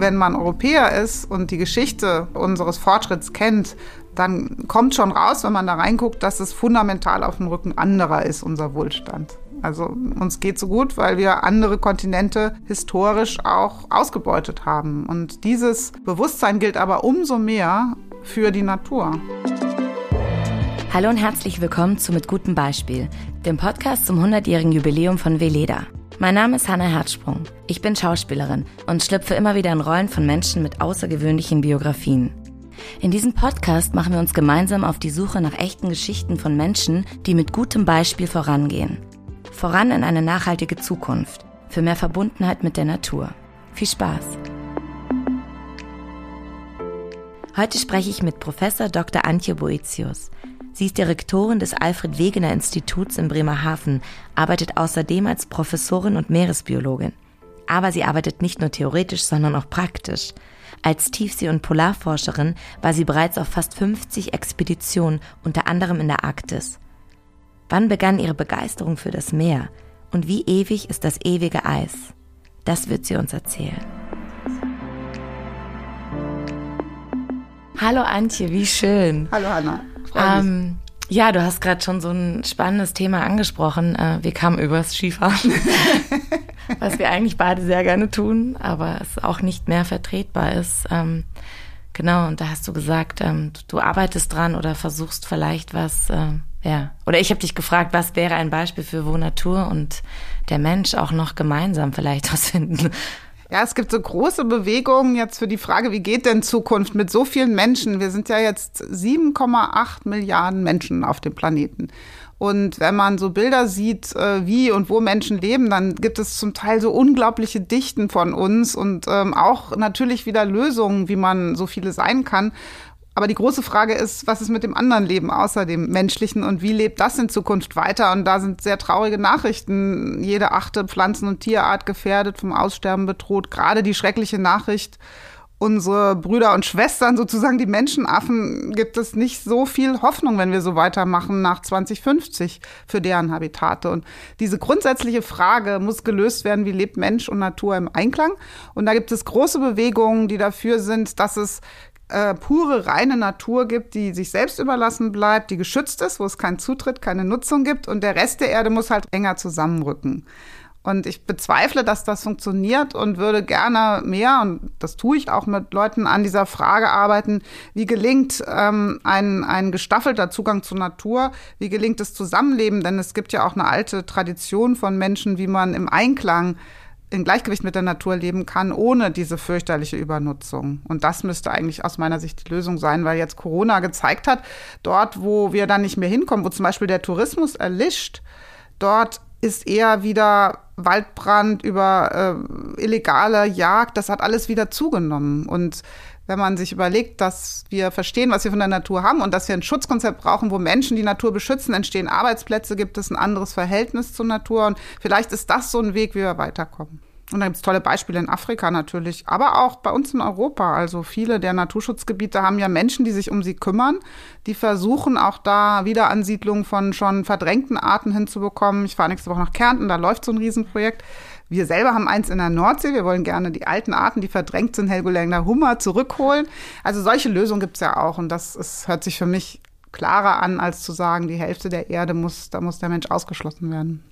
Wenn man Europäer ist und die Geschichte unseres Fortschritts kennt, dann kommt schon raus, wenn man da reinguckt, dass es fundamental auf dem Rücken anderer ist, unser Wohlstand. Also uns geht so gut, weil wir andere Kontinente historisch auch ausgebeutet haben. Und dieses Bewusstsein gilt aber umso mehr für die Natur. Hallo und herzlich willkommen zu Mit gutem Beispiel, dem Podcast zum 100-jährigen Jubiläum von Veleda. Mein Name ist Hanna Herzsprung. Ich bin Schauspielerin und schlüpfe immer wieder in Rollen von Menschen mit außergewöhnlichen Biografien. In diesem Podcast machen wir uns gemeinsam auf die Suche nach echten Geschichten von Menschen, die mit gutem Beispiel vorangehen. Voran in eine nachhaltige Zukunft, für mehr Verbundenheit mit der Natur. Viel Spaß! Heute spreche ich mit Professor Dr. Antje Boetius. Sie ist Direktorin des Alfred Wegener Instituts in Bremerhaven, arbeitet außerdem als Professorin und Meeresbiologin. Aber sie arbeitet nicht nur theoretisch, sondern auch praktisch. Als Tiefsee- und Polarforscherin war sie bereits auf fast 50 Expeditionen, unter anderem in der Arktis. Wann begann ihre Begeisterung für das Meer? Und wie ewig ist das ewige Eis? Das wird sie uns erzählen. Hallo Antje, wie schön. Hallo Hanna. Ähm, ja, du hast gerade schon so ein spannendes Thema angesprochen. Äh, wir kamen übers Skifahren, was wir eigentlich beide sehr gerne tun, aber es auch nicht mehr vertretbar ist. Ähm, genau, und da hast du gesagt, ähm, du arbeitest dran oder versuchst vielleicht was, äh, ja. Oder ich habe dich gefragt, was wäre ein Beispiel für wo Natur und der Mensch auch noch gemeinsam vielleicht was finden. Ja, es gibt so große Bewegungen jetzt für die Frage, wie geht denn Zukunft mit so vielen Menschen? Wir sind ja jetzt 7,8 Milliarden Menschen auf dem Planeten. Und wenn man so Bilder sieht, äh, wie und wo Menschen leben, dann gibt es zum Teil so unglaubliche Dichten von uns und ähm, auch natürlich wieder Lösungen, wie man so viele sein kann. Aber die große Frage ist, was ist mit dem anderen Leben außer dem menschlichen und wie lebt das in Zukunft weiter? Und da sind sehr traurige Nachrichten. Jede achte Pflanzen- und Tierart gefährdet, vom Aussterben bedroht. Gerade die schreckliche Nachricht, unsere Brüder und Schwestern, sozusagen die Menschenaffen, gibt es nicht so viel Hoffnung, wenn wir so weitermachen nach 2050 für deren Habitate. Und diese grundsätzliche Frage muss gelöst werden, wie lebt Mensch und Natur im Einklang? Und da gibt es große Bewegungen, die dafür sind, dass es äh, pure, reine Natur gibt, die sich selbst überlassen bleibt, die geschützt ist, wo es keinen Zutritt, keine Nutzung gibt und der Rest der Erde muss halt enger zusammenrücken. Und ich bezweifle, dass das funktioniert und würde gerne mehr, und das tue ich auch mit Leuten an dieser Frage arbeiten, wie gelingt ähm, ein, ein gestaffelter Zugang zur Natur, wie gelingt das Zusammenleben, denn es gibt ja auch eine alte Tradition von Menschen, wie man im Einklang in Gleichgewicht mit der Natur leben kann, ohne diese fürchterliche Übernutzung. Und das müsste eigentlich aus meiner Sicht die Lösung sein, weil jetzt Corona gezeigt hat, dort, wo wir dann nicht mehr hinkommen, wo zum Beispiel der Tourismus erlischt, dort ist eher wieder Waldbrand über äh, illegale Jagd, das hat alles wieder zugenommen. Und wenn man sich überlegt, dass wir verstehen, was wir von der Natur haben und dass wir ein Schutzkonzept brauchen, wo Menschen die Natur beschützen, entstehen Arbeitsplätze, gibt es ein anderes Verhältnis zur Natur. Und vielleicht ist das so ein Weg, wie wir weiterkommen. Und da gibt es tolle Beispiele in Afrika natürlich, aber auch bei uns in Europa. Also viele der Naturschutzgebiete haben ja Menschen, die sich um sie kümmern, die versuchen auch da Wiederansiedlung von schon verdrängten Arten hinzubekommen. Ich fahre nächste Woche nach Kärnten, da läuft so ein Riesenprojekt. Wir selber haben eins in der Nordsee. Wir wollen gerne die alten Arten, die verdrängt sind, Helgoländer Hummer, zurückholen. Also solche Lösungen gibt es ja auch. Und das ist, hört sich für mich klarer an, als zu sagen, die Hälfte der Erde muss, da muss der Mensch ausgeschlossen werden.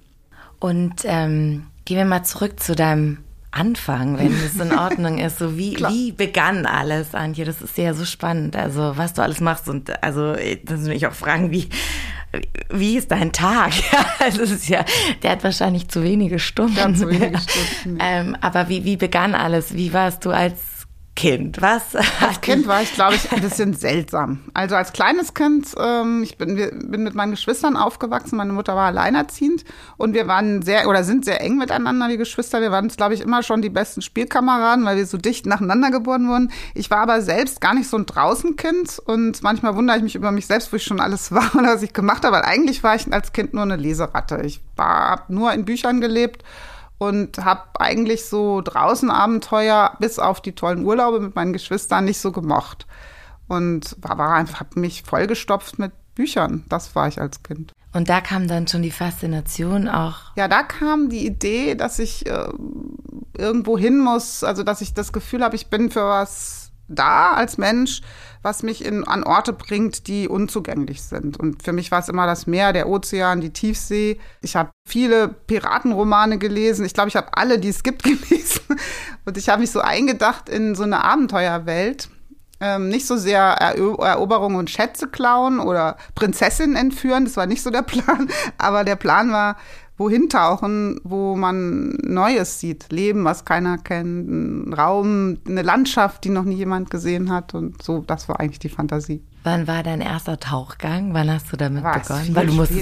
Und ähm, gehen wir mal zurück zu deinem Anfang, wenn es in Ordnung ist. So wie, wie begann alles, Antje? Das ist ja so spannend. Also was du alles machst und also das will ich auch fragen, wie wie ist dein Tag? Ja, also es ist ja, der hat wahrscheinlich zu wenige Stunden. Ganz wenige Stunden. ähm, aber wie, wie begann alles? Wie warst du als Kind? Was? Als Kind war ich, glaube ich, ein bisschen seltsam. Also als kleines Kind, ähm, ich bin, bin mit meinen Geschwistern aufgewachsen. Meine Mutter war alleinerziehend und wir waren sehr oder sind sehr eng miteinander, die Geschwister. Wir waren, glaube ich, immer schon die besten Spielkameraden, weil wir so dicht nacheinander geboren wurden. Ich war aber selbst gar nicht so ein Draußenkind und manchmal wundere ich mich über mich selbst, wo ich schon alles war oder was ich gemacht habe. Weil eigentlich war ich als Kind nur eine Leseratte. Ich habe nur in Büchern gelebt und habe eigentlich so draußen Abenteuer bis auf die tollen Urlaube mit meinen Geschwistern nicht so gemocht und war, war einfach habe mich vollgestopft mit Büchern. Das war ich als Kind. Und da kam dann schon die Faszination auch. Ja, da kam die Idee, dass ich äh, irgendwo hin muss, also dass ich das Gefühl habe, ich bin für was da als Mensch, was mich in, an Orte bringt, die unzugänglich sind. Und für mich war es immer das Meer, der Ozean, die Tiefsee. Ich habe viele Piratenromane gelesen. Ich glaube, ich habe alle, die es gibt, gelesen. Und ich habe mich so eingedacht in so eine Abenteuerwelt. Ähm, nicht so sehr Eroberung und Schätze klauen oder Prinzessin entführen, das war nicht so der Plan, aber der Plan war, wohin tauchen, wo man Neues sieht, Leben, was keiner kennt, ein Raum, eine Landschaft, die noch nie jemand gesehen hat und so, das war eigentlich die Fantasie. Wann war dein erster Tauchgang? Wann hast du damit Was, begonnen? Weil du musst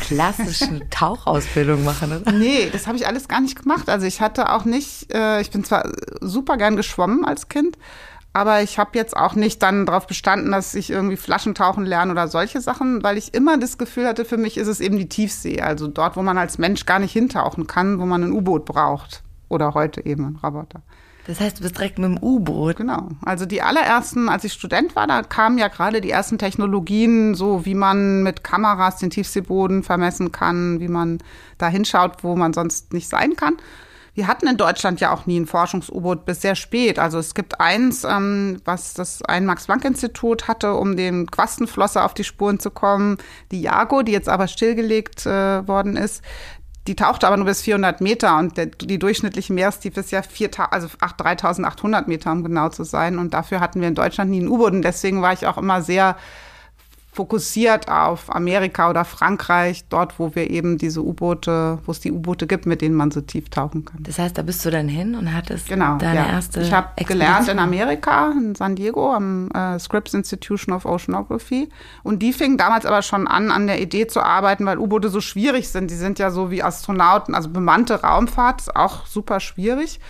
klassische Tauchausbildung machen, oder? Nee, das habe ich alles gar nicht gemacht. Also ich hatte auch nicht, äh, ich bin zwar super gern geschwommen als Kind, aber ich habe jetzt auch nicht dann darauf bestanden, dass ich irgendwie Flaschentauchen lerne oder solche Sachen, weil ich immer das Gefühl hatte, für mich ist es eben die Tiefsee. Also dort, wo man als Mensch gar nicht hintauchen kann, wo man ein U-Boot braucht. Oder heute eben ein Roboter. Das heißt, du bist direkt mit dem U-Boot. Genau. Also die allerersten, als ich Student war, da kamen ja gerade die ersten Technologien, so wie man mit Kameras den Tiefseeboden vermessen kann, wie man da hinschaut, wo man sonst nicht sein kann. Wir hatten in Deutschland ja auch nie ein Forschungs-U-Boot bis sehr spät. Also es gibt eins, ähm, was das ein Max-Planck-Institut hatte, um dem Quastenflosser auf die Spuren zu kommen. Die Jago, die jetzt aber stillgelegt äh, worden ist, die tauchte aber nur bis 400 Meter und der, die durchschnittliche Meerestiefe ist ja 4, also 3800 Meter, um genau zu sein. Und dafür hatten wir in Deutschland nie ein U-Boot. Und deswegen war ich auch immer sehr fokussiert auf Amerika oder Frankreich, dort, wo wir eben diese U-Boote, wo es die U-Boote gibt, mit denen man so tief tauchen kann. Das heißt, da bist du dann hin und hattest genau, deine ja. erste Ich habe gelernt in Amerika, in San Diego, am äh, Scripps Institution of Oceanography. Und die fingen damals aber schon an, an der Idee zu arbeiten, weil U-Boote so schwierig sind. Die sind ja so wie Astronauten, also bemannte Raumfahrt, ist auch super schwierig.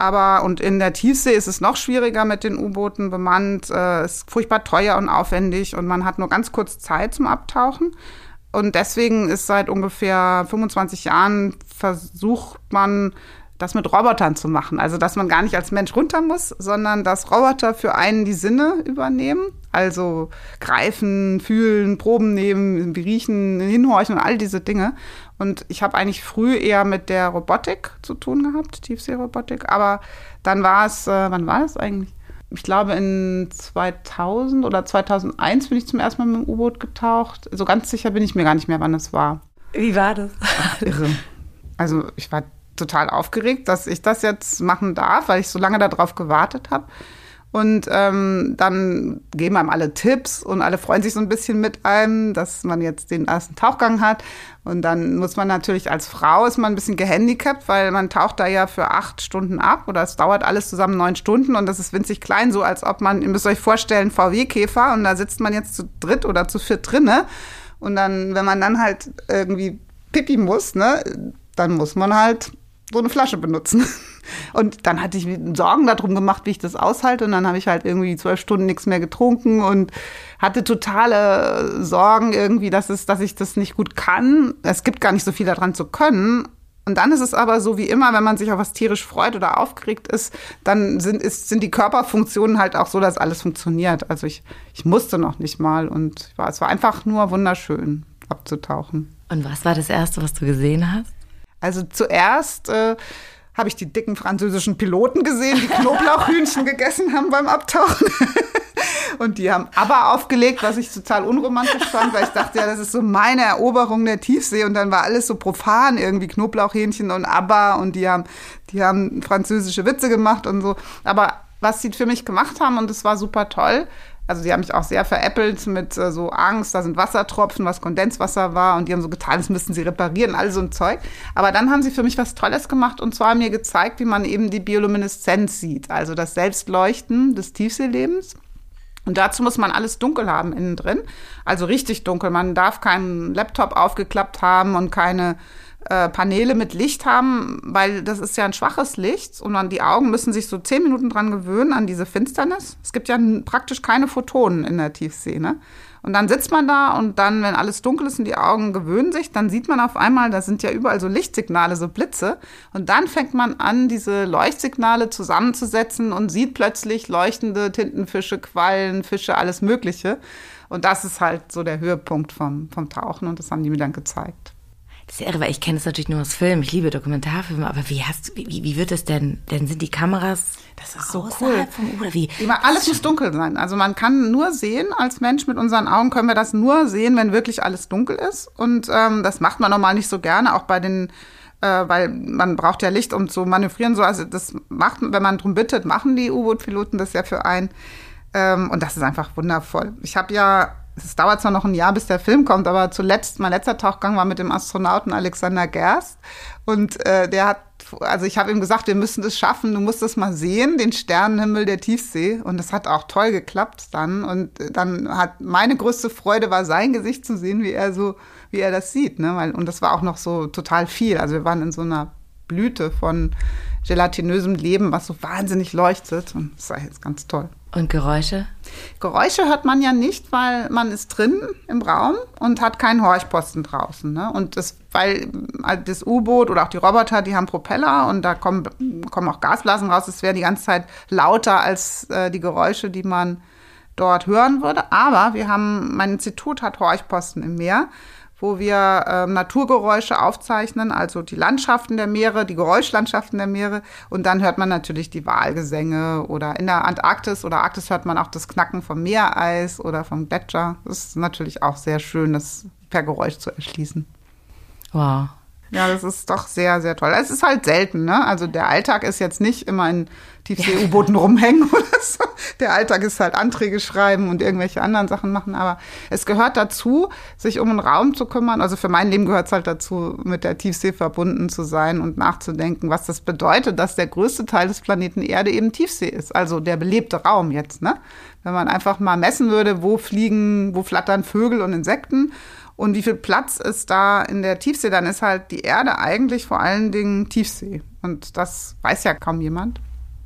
Aber und in der Tiefsee ist es noch schwieriger mit den U-Booten bemannt. Äh, ist furchtbar teuer und aufwendig und man hat nur ganz kurz Zeit zum Abtauchen. Und deswegen ist seit ungefähr 25 Jahren versucht man, das mit Robotern zu machen. Also, dass man gar nicht als Mensch runter muss, sondern dass Roboter für einen die Sinne übernehmen. Also greifen, fühlen, Proben nehmen, riechen, hinhorchen und all diese Dinge. Und ich habe eigentlich früh eher mit der Robotik zu tun gehabt, Tiefseerobotik. Aber dann war es, äh, wann war es eigentlich? Ich glaube, in 2000 oder 2001 bin ich zum ersten Mal mit dem U-Boot getaucht. So ganz sicher bin ich mir gar nicht mehr, wann es war. Wie war das? Ach, irre. Also ich war total aufgeregt, dass ich das jetzt machen darf, weil ich so lange darauf gewartet habe. Und ähm, dann geben einem alle Tipps und alle freuen sich so ein bisschen mit einem, dass man jetzt den ersten Tauchgang hat. Und dann muss man natürlich als Frau ist man ein bisschen gehandicapt, weil man taucht da ja für acht Stunden ab oder es dauert alles zusammen neun Stunden und das ist winzig klein, so als ob man, ihr müsst euch vorstellen, VW-Käfer und da sitzt man jetzt zu dritt oder zu viert drinne. Und dann, wenn man dann halt irgendwie pipi muss, ne, dann muss man halt so eine Flasche benutzen. Und dann hatte ich Sorgen darum gemacht, wie ich das aushalte. Und dann habe ich halt irgendwie zwölf Stunden nichts mehr getrunken und hatte totale Sorgen irgendwie, dass, es, dass ich das nicht gut kann. Es gibt gar nicht so viel daran zu können. Und dann ist es aber so wie immer, wenn man sich auf was tierisch freut oder aufgeregt ist, dann sind, ist, sind die Körperfunktionen halt auch so, dass alles funktioniert. Also ich, ich musste noch nicht mal und es war einfach nur wunderschön abzutauchen. Und was war das Erste, was du gesehen hast? Also zuerst äh, habe ich die dicken französischen Piloten gesehen, die Knoblauchhühnchen gegessen haben beim Abtauchen. Und die haben aber aufgelegt, was ich total unromantisch fand, weil ich dachte, ja, das ist so meine Eroberung der Tiefsee. Und dann war alles so profan, irgendwie Knoblauchhähnchen und ABBA. Und die haben, die haben französische Witze gemacht und so. Aber was sie für mich gemacht haben, und das war super toll, also die haben mich auch sehr veräppelt mit äh, so Angst, da sind Wassertropfen, was Kondenswasser war und die haben so getan, das müssten sie reparieren, all so ein Zeug. Aber dann haben sie für mich was Tolles gemacht und zwar mir gezeigt, wie man eben die Biolumineszenz sieht, also das Selbstleuchten des Tiefseelebens. Und dazu muss man alles dunkel haben innen drin, also richtig dunkel. Man darf keinen Laptop aufgeklappt haben und keine äh, Paneele mit Licht haben, weil das ist ja ein schwaches Licht und dann die Augen müssen sich so zehn Minuten dran gewöhnen an diese Finsternis. Es gibt ja praktisch keine Photonen in der Tiefsee, ne? Und dann sitzt man da und dann, wenn alles dunkel ist und die Augen gewöhnen sich, dann sieht man auf einmal, da sind ja überall so Lichtsignale, so Blitze. Und dann fängt man an, diese Leuchtsignale zusammenzusetzen und sieht plötzlich leuchtende Tintenfische, Quallen, Fische, alles Mögliche. Und das ist halt so der Höhepunkt vom, vom Tauchen und das haben die mir dann gezeigt. Das ist irre, weil ich kenne es natürlich nur aus Filmen. Ich liebe Dokumentarfilme, aber wie hast wie, wie wird es denn? Denn sind die Kameras das ist so cool. Vom, oder wie? Immer alles muss dunkel sein. Also man kann nur sehen, als Mensch mit unseren Augen können wir das nur sehen, wenn wirklich alles dunkel ist. Und ähm, das macht man normal nicht so gerne, auch bei den äh, weil man braucht ja Licht, um zu manövrieren. So, also das macht, wenn man drum bittet, machen die U-Boot-Piloten das ja für einen. Ähm, und das ist einfach wundervoll. Ich habe ja es dauert zwar noch ein Jahr, bis der Film kommt, aber zuletzt, mein letzter Tauchgang war mit dem Astronauten Alexander Gerst. Und äh, der hat, also ich habe ihm gesagt, wir müssen das schaffen, du musst das mal sehen, den Sternenhimmel der Tiefsee. Und das hat auch toll geklappt dann. Und dann hat meine größte Freude war sein Gesicht zu sehen, wie er so, wie er das sieht. Ne? Weil, und das war auch noch so total viel. Also wir waren in so einer Blüte von gelatinösem Leben, was so wahnsinnig leuchtet. Und das war jetzt ganz toll. Und Geräusche? Geräusche hört man ja nicht, weil man ist drin im Raum und hat keinen Horchposten draußen. Ne? Und das, weil also das U-Boot oder auch die Roboter, die haben Propeller und da kommen, kommen auch Gasblasen raus. Es wäre die ganze Zeit lauter als äh, die Geräusche, die man dort hören würde. Aber wir haben, mein Institut hat Horchposten im Meer wo wir ähm, Naturgeräusche aufzeichnen, also die Landschaften der Meere, die Geräuschlandschaften der Meere. Und dann hört man natürlich die Walgesänge oder in der Antarktis oder Arktis hört man auch das Knacken vom Meereis oder vom Gletscher. Das ist natürlich auch sehr schön, das per Geräusch zu erschließen. Wow. Ja, das ist doch sehr, sehr toll. Es ist halt selten, ne? Also der Alltag ist jetzt nicht immer in Tiefsee-U-Booten rumhängen oder so. Der Alltag ist halt Anträge schreiben und irgendwelche anderen Sachen machen. Aber es gehört dazu, sich um einen Raum zu kümmern. Also für mein Leben gehört es halt dazu, mit der Tiefsee verbunden zu sein und nachzudenken, was das bedeutet, dass der größte Teil des Planeten Erde eben Tiefsee ist. Also der belebte Raum jetzt, ne? Wenn man einfach mal messen würde, wo fliegen, wo flattern Vögel und Insekten und wie viel Platz ist da in der Tiefsee, dann ist halt die Erde eigentlich vor allen Dingen Tiefsee. Und das weiß ja kaum jemand.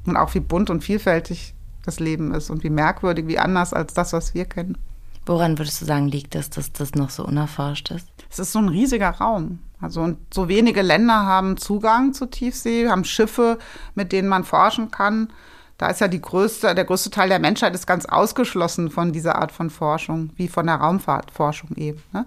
Und auch wie bunt und vielfältig das Leben ist und wie merkwürdig, wie anders als das, was wir kennen. Woran würdest du sagen, liegt es, dass das noch so unerforscht ist? Es ist so ein riesiger Raum. Also und so wenige Länder haben Zugang zur Tiefsee, haben Schiffe, mit denen man forschen kann. Da ist ja die größte, der größte Teil der Menschheit ist ganz ausgeschlossen von dieser Art von Forschung, wie von der Raumfahrtforschung eben. Ne?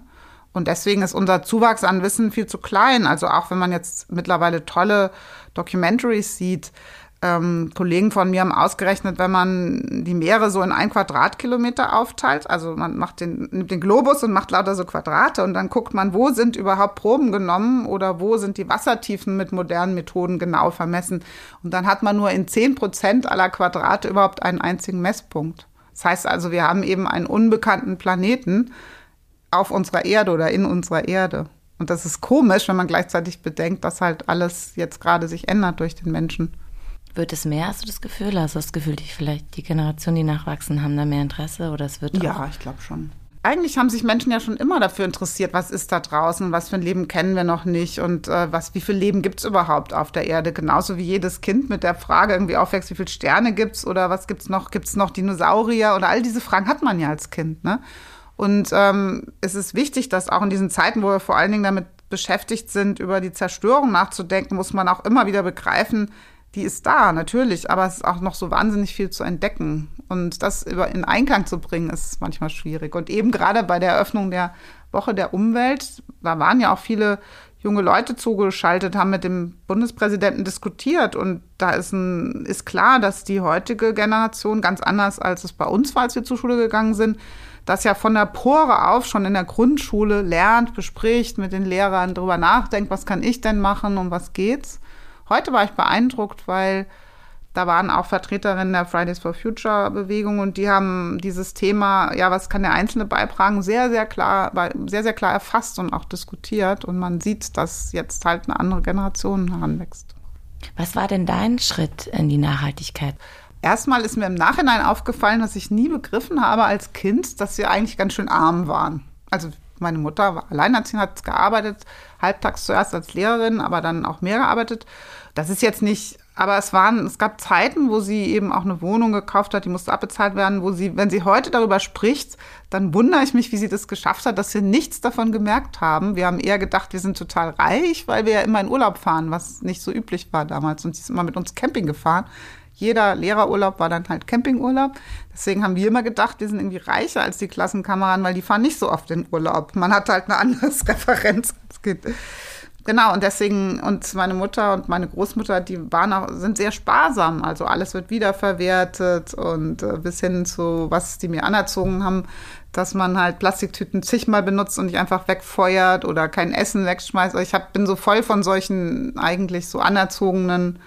Und deswegen ist unser Zuwachs an Wissen viel zu klein. Also auch wenn man jetzt mittlerweile tolle Documentaries sieht, ähm, Kollegen von mir haben ausgerechnet, wenn man die Meere so in ein Quadratkilometer aufteilt, also man macht den, nimmt den Globus und macht lauter so Quadrate und dann guckt man, wo sind überhaupt Proben genommen oder wo sind die Wassertiefen mit modernen Methoden genau vermessen. Und dann hat man nur in zehn Prozent aller Quadrate überhaupt einen einzigen Messpunkt. Das heißt also, wir haben eben einen unbekannten Planeten auf unserer Erde oder in unserer Erde. Und das ist komisch, wenn man gleichzeitig bedenkt, dass halt alles jetzt gerade sich ändert durch den Menschen. Wird es mehr, hast du das Gefühl? Hast du das Gefühl, die vielleicht die Generation, die nachwachsen, haben da mehr Interesse oder es wird Ja, ich glaube schon. Eigentlich haben sich Menschen ja schon immer dafür interessiert, was ist da draußen, was für ein Leben kennen wir noch nicht und äh, was, wie viel Leben gibt es überhaupt auf der Erde. Genauso wie jedes Kind mit der Frage irgendwie aufwächst, wie viele Sterne gibt es oder was gibt es noch, gibt es noch Dinosaurier oder all diese Fragen hat man ja als Kind. Ne? Und ähm, es ist wichtig, dass auch in diesen Zeiten, wo wir vor allen Dingen damit beschäftigt sind, über die Zerstörung nachzudenken, muss man auch immer wieder begreifen, die ist da, natürlich, aber es ist auch noch so wahnsinnig viel zu entdecken. Und das in Einklang zu bringen, ist manchmal schwierig. Und eben gerade bei der Eröffnung der Woche der Umwelt, da waren ja auch viele junge Leute zugeschaltet, haben mit dem Bundespräsidenten diskutiert. Und da ist, ein, ist klar, dass die heutige Generation ganz anders als es bei uns war, als wir zur Schule gegangen sind, das ja von der Pore auf schon in der Grundschule lernt, bespricht, mit den Lehrern darüber nachdenkt, was kann ich denn machen und was geht's. Heute war ich beeindruckt, weil da waren auch Vertreterinnen der Fridays for Future Bewegung und die haben dieses Thema, ja, was kann der Einzelne beitragen, sehr, sehr klar, sehr, sehr klar erfasst und auch diskutiert. Und man sieht, dass jetzt halt eine andere Generation heranwächst. Was war denn dein Schritt in die Nachhaltigkeit? Erstmal ist mir im Nachhinein aufgefallen, dass ich nie begriffen habe als Kind, dass wir eigentlich ganz schön arm waren. Also meine Mutter war alleinerziehend, hat gearbeitet, halbtags zuerst als Lehrerin, aber dann auch mehr gearbeitet. Das ist jetzt nicht aber es waren, es gab Zeiten, wo sie eben auch eine Wohnung gekauft hat, die musste abbezahlt werden, wo sie, wenn sie heute darüber spricht, dann wundere ich mich, wie sie das geschafft hat, dass wir nichts davon gemerkt haben. Wir haben eher gedacht, wir sind total reich, weil wir ja immer in Urlaub fahren, was nicht so üblich war damals. Und sie ist immer mit uns Camping gefahren. Jeder Lehrerurlaub war dann halt Campingurlaub. Deswegen haben wir immer gedacht, wir sind irgendwie reicher als die Klassenkameraden, weil die fahren nicht so oft in Urlaub. Man hat halt eine andere Referenz als Kind. Genau, und deswegen, und meine Mutter und meine Großmutter, die waren auch, sind sehr sparsam. Also alles wird wiederverwertet und äh, bis hin zu, was die mir anerzogen haben, dass man halt Plastiktüten zigmal benutzt und nicht einfach wegfeuert oder kein Essen wegschmeißt. Also ich hab, bin so voll von solchen eigentlich so anerzogenen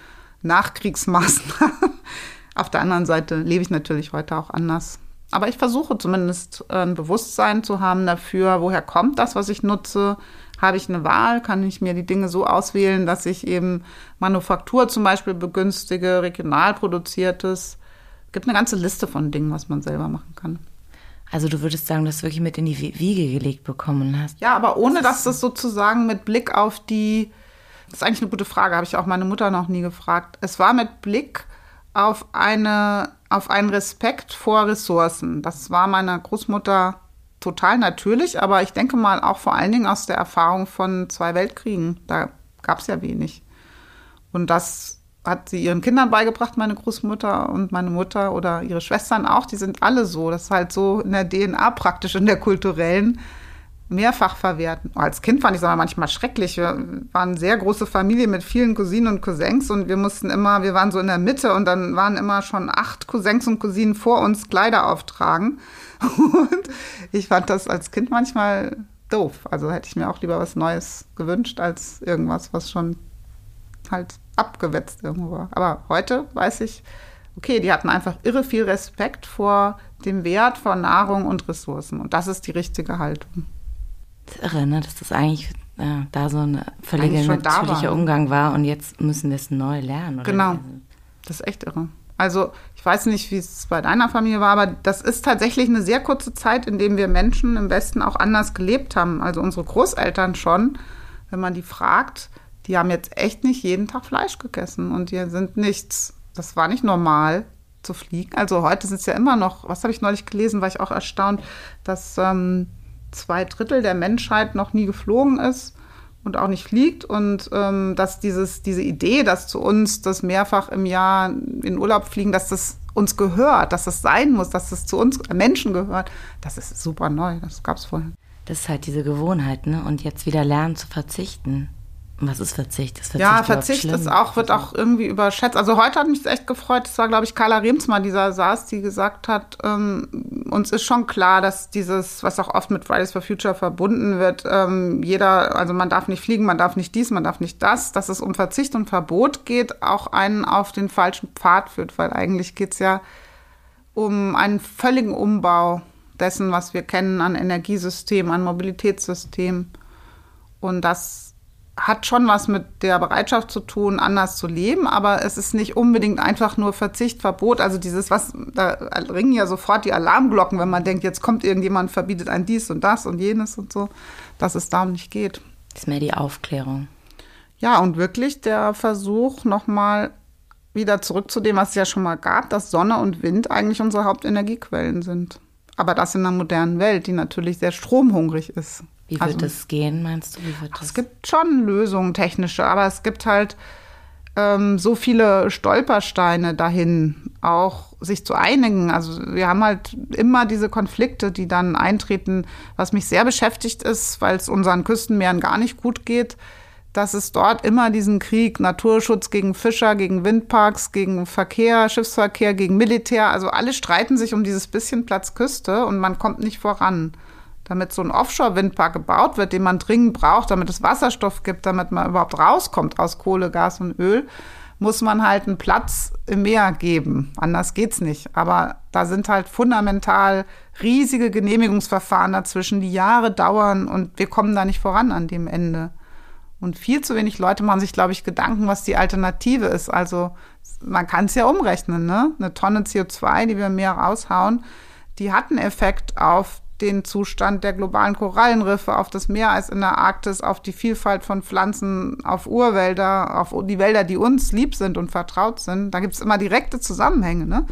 Nachkriegsmaßnahmen. Auf der anderen Seite lebe ich natürlich heute auch anders. Aber ich versuche zumindest ein Bewusstsein zu haben dafür, woher kommt das, was ich nutze, habe ich eine Wahl? Kann ich mir die Dinge so auswählen, dass ich eben Manufaktur zum Beispiel begünstige, regional produziertes? Es gibt eine ganze Liste von Dingen, was man selber machen kann. Also du würdest sagen, dass du wirklich mit in die Wiege gelegt bekommen hast. Ja, aber ohne dass das sozusagen mit Blick auf die, das ist eigentlich eine gute Frage, habe ich auch meine Mutter noch nie gefragt. Es war mit Blick auf eine, auf einen Respekt vor Ressourcen. Das war meiner Großmutter total natürlich, aber ich denke mal auch vor allen Dingen aus der Erfahrung von zwei Weltkriegen. Da gab es ja wenig. Und das hat sie ihren Kindern beigebracht, meine Großmutter und meine Mutter oder ihre Schwestern auch. Die sind alle so. Das ist halt so in der DNA praktisch, in der kulturellen mehrfach verwerten. Als Kind fand ich es aber manchmal schrecklich. Wir waren eine sehr große Familie mit vielen Cousinen und Cousins und wir mussten immer, wir waren so in der Mitte und dann waren immer schon acht Cousins und Cousinen vor uns Kleider auftragen. Und ich fand das als Kind manchmal doof. Also hätte ich mir auch lieber was Neues gewünscht, als irgendwas, was schon halt abgewetzt irgendwo war. Aber heute weiß ich, okay, die hatten einfach irre viel Respekt vor dem Wert von Nahrung und Ressourcen. Und das ist die richtige Haltung. Irre, ne? dass das eigentlich äh, da so ein völlig natürlicher Umgang war und jetzt müssen wir es neu lernen. Oder? Genau, das ist echt irre. Also ich weiß nicht, wie es bei deiner Familie war, aber das ist tatsächlich eine sehr kurze Zeit, in der wir Menschen im Westen auch anders gelebt haben. Also unsere Großeltern schon, wenn man die fragt, die haben jetzt echt nicht jeden Tag Fleisch gegessen und die sind nichts, das war nicht normal zu fliegen. Also heute sind es ja immer noch, was habe ich neulich gelesen, war ich auch erstaunt, dass ähm, zwei Drittel der Menschheit noch nie geflogen ist und auch nicht fliegt und ähm, dass dieses, diese Idee, dass zu uns das mehrfach im Jahr in Urlaub fliegen, dass das uns gehört, dass das sein muss, dass das zu uns Menschen gehört, das ist super neu, das gab es vorher. Das ist halt diese Gewohnheit, ne? Und jetzt wieder lernen zu verzichten. Was ist Verzicht? Ist Verzicht ja, Verzicht ist auch, wird auch irgendwie überschätzt. Also heute hat mich echt gefreut. Das war, glaube ich, Carla Remsmar, dieser saß, die gesagt hat, ähm, uns ist schon klar, dass dieses, was auch oft mit Fridays for Future verbunden wird, ähm, jeder, also man darf nicht fliegen, man darf nicht dies, man darf nicht das, dass es um Verzicht und Verbot geht, auch einen auf den falschen Pfad führt, weil eigentlich geht es ja um einen völligen Umbau dessen, was wir kennen an Energiesystem, an Mobilitätssystem. Und das hat schon was mit der Bereitschaft zu tun, anders zu leben, aber es ist nicht unbedingt einfach nur Verzicht, Verbot. Also dieses, was, da ringen ja sofort die Alarmglocken, wenn man denkt, jetzt kommt irgendjemand, verbietet ein dies und das und jenes und so, dass es darum nicht geht. Das ist mehr die Aufklärung. Ja, und wirklich der Versuch, nochmal wieder zurück zu dem, was es ja schon mal gab, dass Sonne und Wind eigentlich unsere Hauptenergiequellen sind. Aber das in einer modernen Welt, die natürlich sehr stromhungrig ist. Wie wird also, das gehen, meinst du? Wie wird das? Es gibt schon Lösungen, technische, aber es gibt halt ähm, so viele Stolpersteine dahin, auch sich zu einigen. Also wir haben halt immer diese Konflikte, die dann eintreten, was mich sehr beschäftigt ist, weil es unseren Küstenmeeren gar nicht gut geht, dass es dort immer diesen Krieg, Naturschutz gegen Fischer, gegen Windparks, gegen Verkehr, Schiffsverkehr, gegen Militär, also alle streiten sich um dieses bisschen Platz Küste und man kommt nicht voran damit so ein Offshore-Windpark gebaut wird, den man dringend braucht, damit es Wasserstoff gibt, damit man überhaupt rauskommt aus Kohle, Gas und Öl, muss man halt einen Platz im Meer geben. Anders geht's nicht. Aber da sind halt fundamental riesige Genehmigungsverfahren dazwischen, die Jahre dauern und wir kommen da nicht voran an dem Ende. Und viel zu wenig Leute machen sich, glaube ich, Gedanken, was die Alternative ist. Also man kann es ja umrechnen, ne? Eine Tonne CO2, die wir im Meer raushauen, die hat einen Effekt auf den Zustand der globalen Korallenriffe, auf das Meereis in der Arktis, auf die Vielfalt von Pflanzen, auf Urwälder, auf die Wälder, die uns lieb sind und vertraut sind. Da gibt es immer direkte Zusammenhänge. Ne?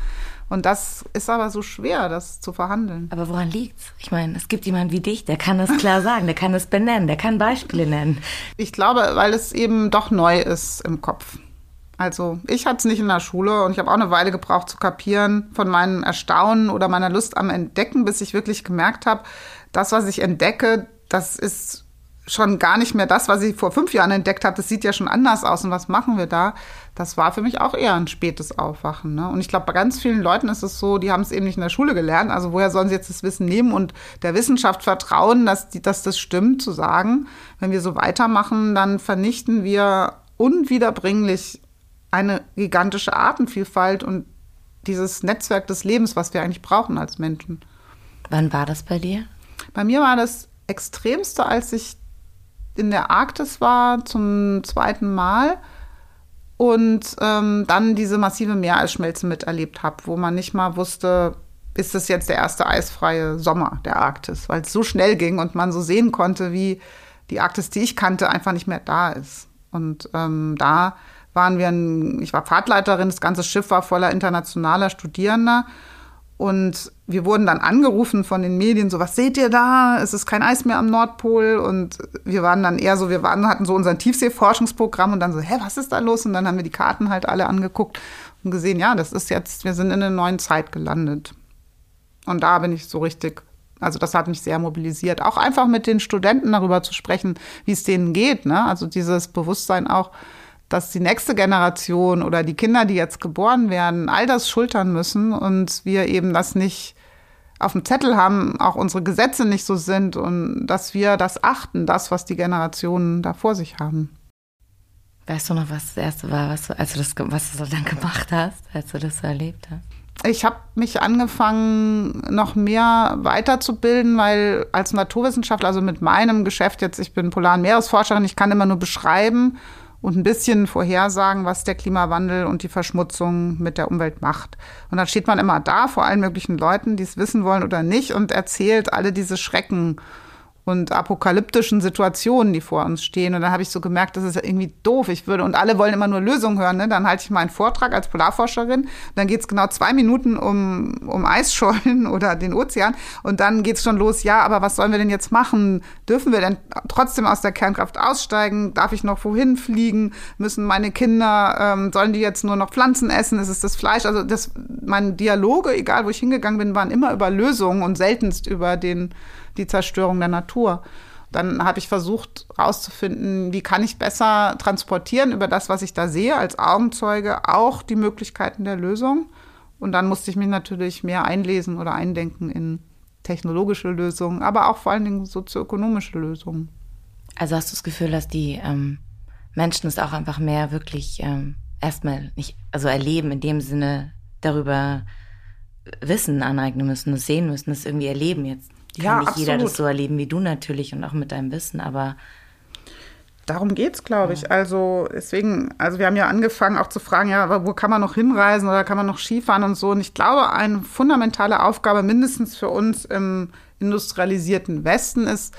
Und das ist aber so schwer, das zu verhandeln. Aber woran liegt's? Ich meine, es gibt jemanden wie dich, der kann das klar sagen, der kann es benennen, der kann Beispiele nennen. Ich glaube, weil es eben doch neu ist im Kopf. Also ich hatte es nicht in der Schule und ich habe auch eine Weile gebraucht zu kapieren von meinem Erstaunen oder meiner Lust am Entdecken, bis ich wirklich gemerkt habe, das, was ich entdecke, das ist schon gar nicht mehr das, was ich vor fünf Jahren entdeckt habe. Das sieht ja schon anders aus und was machen wir da? Das war für mich auch eher ein spätes Aufwachen. Ne? Und ich glaube, bei ganz vielen Leuten ist es so, die haben es eben nicht in der Schule gelernt. Also woher sollen sie jetzt das Wissen nehmen und der Wissenschaft vertrauen, dass, die, dass das stimmt, zu sagen, wenn wir so weitermachen, dann vernichten wir unwiederbringlich eine gigantische Artenvielfalt und dieses Netzwerk des Lebens, was wir eigentlich brauchen als Menschen. Wann war das bei dir? Bei mir war das extremste, als ich in der Arktis war zum zweiten Mal und ähm, dann diese massive Meereisschmelze miterlebt habe, wo man nicht mal wusste, ist es jetzt der erste eisfreie Sommer der Arktis, weil es so schnell ging und man so sehen konnte, wie die Arktis, die ich kannte, einfach nicht mehr da ist. Und ähm, da waren wir, ein, ich war Fahrtleiterin, das ganze Schiff war voller internationaler Studierender. Und wir wurden dann angerufen von den Medien, so, was seht ihr da? Es ist kein Eis mehr am Nordpol. Und wir waren dann eher so, wir waren, hatten so unser Tiefseeforschungsprogramm und dann so, hä, was ist da los? Und dann haben wir die Karten halt alle angeguckt und gesehen, ja, das ist jetzt, wir sind in einer neuen Zeit gelandet. Und da bin ich so richtig, also das hat mich sehr mobilisiert. Auch einfach mit den Studenten darüber zu sprechen, wie es denen geht. Ne? Also dieses Bewusstsein auch, dass die nächste Generation oder die Kinder, die jetzt geboren werden, all das schultern müssen und wir eben das nicht auf dem Zettel haben, auch unsere Gesetze nicht so sind und dass wir das achten, das, was die Generationen da vor sich haben. Weißt du noch, was das erste war, was du, als du das, was du dann gemacht hast, als du das so erlebt hast? Ich habe mich angefangen, noch mehr weiterzubilden, weil als Naturwissenschaftler, also mit meinem Geschäft jetzt, ich bin Polar- und Meeresforscherin, ich kann immer nur beschreiben und ein bisschen vorhersagen, was der Klimawandel und die Verschmutzung mit der Umwelt macht. Und dann steht man immer da vor allen möglichen Leuten, die es wissen wollen oder nicht, und erzählt alle diese Schrecken und apokalyptischen Situationen, die vor uns stehen. Und dann habe ich so gemerkt, das ist irgendwie doof. Ich würde, und alle wollen immer nur Lösungen hören. Ne? Dann halte ich mal einen Vortrag als Polarforscherin. Dann geht es genau zwei Minuten um, um Eisschollen oder den Ozean. Und dann geht es schon los, ja, aber was sollen wir denn jetzt machen? Dürfen wir denn trotzdem aus der Kernkraft aussteigen? Darf ich noch wohin fliegen? Müssen meine Kinder, ähm, sollen die jetzt nur noch Pflanzen essen? Ist es das Fleisch? Also das, meine Dialoge, egal wo ich hingegangen bin, waren immer über Lösungen und seltenst über den die Zerstörung der Natur. Dann habe ich versucht herauszufinden, wie kann ich besser transportieren über das, was ich da sehe als Augenzeuge, auch die Möglichkeiten der Lösung. Und dann musste ich mich natürlich mehr einlesen oder eindenken in technologische Lösungen, aber auch vor allen Dingen sozioökonomische Lösungen. Also hast du das Gefühl, dass die ähm, Menschen es auch einfach mehr wirklich ähm, erstmal nicht, also erleben, in dem Sinne darüber Wissen aneignen müssen, es sehen müssen, es irgendwie erleben jetzt? Kann ja, nicht absolut. jeder das so erleben wie du natürlich und auch mit deinem Wissen, aber darum geht es, glaube ich. Also deswegen, also wir haben ja angefangen auch zu fragen, ja, wo kann man noch hinreisen oder kann man noch Skifahren und so. Und ich glaube, eine fundamentale Aufgabe mindestens für uns im industrialisierten Westen ist,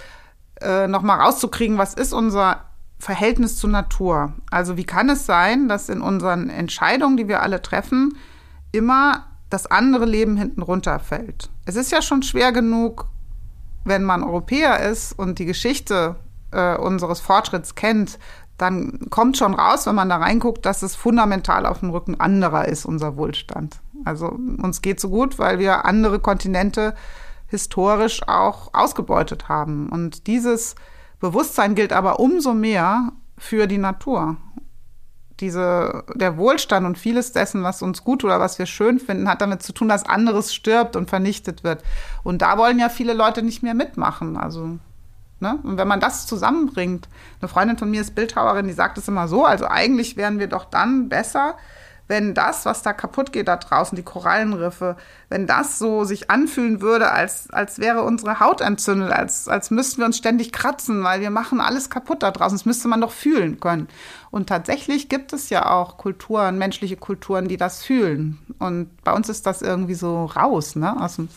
äh, noch mal rauszukriegen, was ist unser Verhältnis zur Natur? Also wie kann es sein, dass in unseren Entscheidungen, die wir alle treffen, immer das andere Leben hinten runterfällt? Es ist ja schon schwer genug, wenn man Europäer ist und die Geschichte äh, unseres Fortschritts kennt, dann kommt schon raus, wenn man da reinguckt, dass es fundamental auf dem Rücken anderer ist, unser Wohlstand. Also uns geht so gut, weil wir andere Kontinente historisch auch ausgebeutet haben. Und dieses Bewusstsein gilt aber umso mehr für die Natur diese, der Wohlstand und vieles dessen, was uns gut oder was wir schön finden, hat damit zu tun, dass anderes stirbt und vernichtet wird. Und da wollen ja viele Leute nicht mehr mitmachen. Also, ne? Und wenn man das zusammenbringt, eine Freundin von mir ist Bildhauerin, die sagt es immer so, also eigentlich wären wir doch dann besser, wenn das, was da kaputt geht da draußen, die Korallenriffe, wenn das so sich anfühlen würde, als, als wäre unsere Haut entzündet, als, als müssten wir uns ständig kratzen, weil wir machen alles kaputt da draußen. Das müsste man doch fühlen können. Und tatsächlich gibt es ja auch Kulturen, menschliche Kulturen, die das fühlen. Und bei uns ist das irgendwie so raus, ne, aus dem